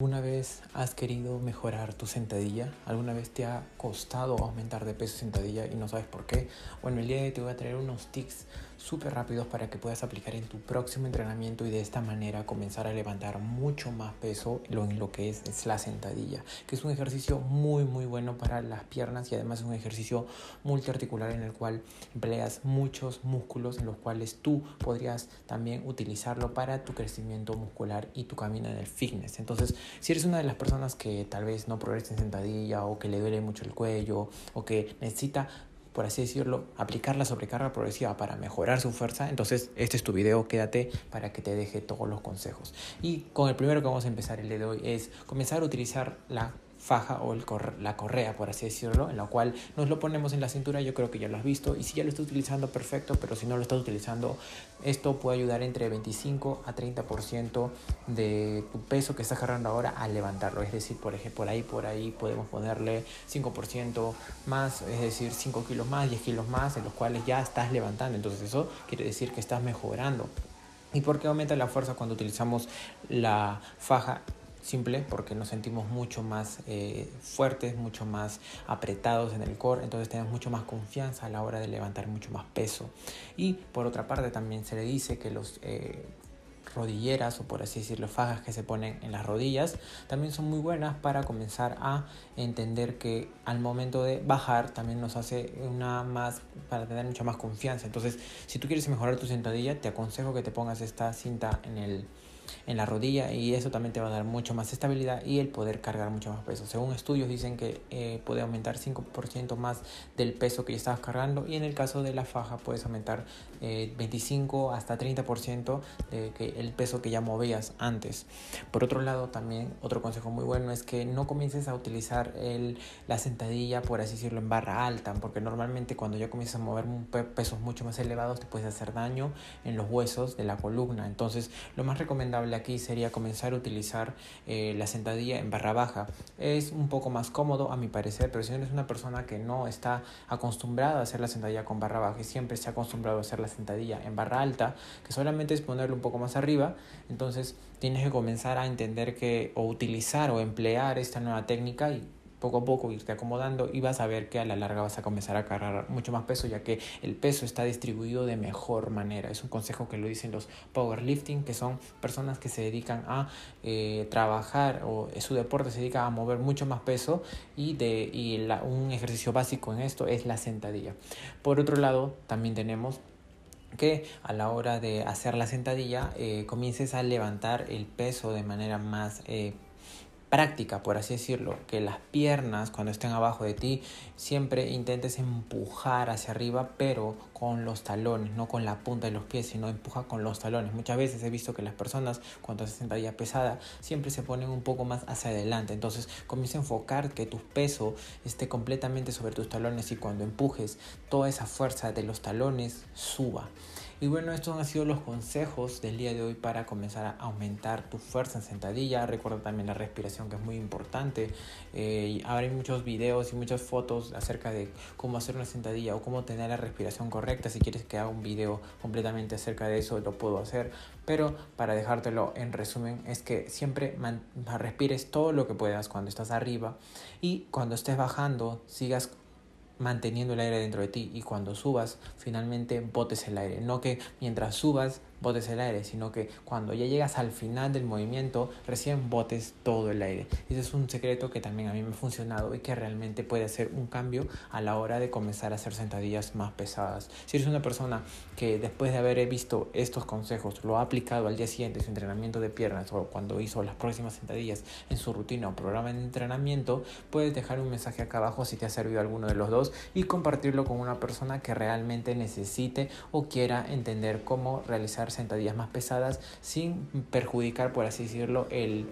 ¿Alguna vez has querido mejorar tu sentadilla? ¿Alguna vez te ha costado aumentar de peso sentadilla y no sabes por qué? Bueno, el día de hoy te voy a traer unos tips súper rápidos para que puedas aplicar en tu próximo entrenamiento y de esta manera comenzar a levantar mucho más peso en lo que es, es la sentadilla, que es un ejercicio muy muy bueno para las piernas y además es un ejercicio multiarticular en el cual empleas muchos músculos en los cuales tú podrías también utilizarlo para tu crecimiento muscular y tu camino en el fitness. Entonces, si eres una de las personas que tal vez no progresa en sentadilla o que le duele mucho el cuello o que necesita por así decirlo, aplicar la sobrecarga progresiva para mejorar su fuerza, entonces este es tu video, quédate para que te deje todos los consejos. Y con el primero que vamos a empezar el día de hoy es comenzar a utilizar la faja o el la correa, por así decirlo, en la cual nos lo ponemos en la cintura, yo creo que ya lo has visto, y si ya lo estás utilizando, perfecto, pero si no lo estás utilizando, esto puede ayudar entre 25 a 30% de tu peso que estás cargando ahora a levantarlo, es decir, por ejemplo, ahí, por ahí podemos ponerle 5% más, es decir, 5 kilos más, 10 kilos más, en los cuales ya estás levantando, entonces eso quiere decir que estás mejorando. ¿Y por qué aumenta la fuerza cuando utilizamos la faja? Simple porque nos sentimos mucho más eh, fuertes, mucho más apretados en el core, entonces tenemos mucho más confianza a la hora de levantar mucho más peso. Y por otra parte también se le dice que los eh, rodilleras o por así decirlo fajas que se ponen en las rodillas también son muy buenas para comenzar a entender que al momento de bajar también nos hace una más para tener mucha más confianza entonces si tú quieres mejorar tu sentadilla te aconsejo que te pongas esta cinta en el en la rodilla y eso también te va a dar mucho más estabilidad y el poder cargar mucho más peso. Según estudios dicen que eh, puede aumentar 5% más del peso que ya estabas cargando y en el caso de la faja puedes aumentar 25 eh, hasta 30% de que el peso que ya movías antes. Por otro lado también otro consejo muy bueno es que no comiences a utilizar el, la sentadilla por así decirlo en barra alta porque normalmente cuando ya comienzas a mover pesos mucho más elevados te puedes hacer daño en los huesos de la columna. Entonces lo más recomendable aquí sería comenzar a utilizar eh, la sentadilla en barra baja. Es un poco más cómodo a mi parecer, pero si eres una persona que no está acostumbrada a hacer la sentadilla con barra baja y siempre se ha acostumbrado a hacer la sentadilla en barra alta, que solamente es ponerlo un poco más arriba, entonces tienes que comenzar a entender que o utilizar o emplear esta nueva técnica y poco a poco irte acomodando y vas a ver que a la larga vas a comenzar a cargar mucho más peso ya que el peso está distribuido de mejor manera. Es un consejo que lo dicen los powerlifting, que son personas que se dedican a eh, trabajar o su deporte se dedica a mover mucho más peso y, de, y un ejercicio básico en esto es la sentadilla. Por otro lado, también tenemos que a la hora de hacer la sentadilla eh, comiences a levantar el peso de manera más eh, práctica, por así decirlo, que las piernas cuando estén abajo de ti siempre intentes empujar hacia arriba, pero con los talones, no con la punta de los pies, sino empuja con los talones. Muchas veces he visto que las personas cuando hacen sentadilla pesada siempre se ponen un poco más hacia adelante, entonces comienza a enfocar que tu peso esté completamente sobre tus talones y cuando empujes toda esa fuerza de los talones suba. Y bueno, estos han sido los consejos del día de hoy para comenzar a aumentar tu fuerza en sentadilla. Recuerda también la respiración que es muy importante. Eh, hay muchos videos y muchas fotos acerca de cómo hacer una sentadilla o cómo tener la respiración correcta. Si quieres que haga un video completamente acerca de eso, lo puedo hacer. Pero para dejártelo en resumen es que siempre respires todo lo que puedas cuando estás arriba y cuando estés bajando sigas manteniendo el aire dentro de ti y cuando subas finalmente botes el aire. No que mientras subas botes el aire, sino que cuando ya llegas al final del movimiento, recién botes todo el aire. Ese es un secreto que también a mí me ha funcionado y que realmente puede hacer un cambio a la hora de comenzar a hacer sentadillas más pesadas. Si eres una persona que después de haber visto estos consejos lo ha aplicado al día siguiente en su entrenamiento de piernas o cuando hizo las próximas sentadillas en su rutina o programa de entrenamiento, puedes dejar un mensaje acá abajo si te ha servido alguno de los dos y compartirlo con una persona que realmente necesite o quiera entender cómo realizar sentadillas más pesadas sin perjudicar, por así decirlo, el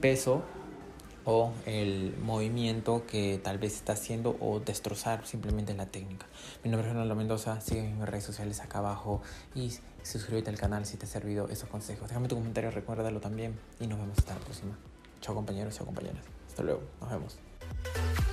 peso o el movimiento que tal vez está haciendo o destrozar simplemente la técnica. Mi nombre es Ronaldo Mendoza, sígueme en mis redes sociales acá abajo y suscríbete al canal si te ha servido esos consejos. Déjame tu comentario, recuérdalo también y nos vemos hasta la próxima. Chao compañeros, chao compañeras. Hasta luego, nos vemos.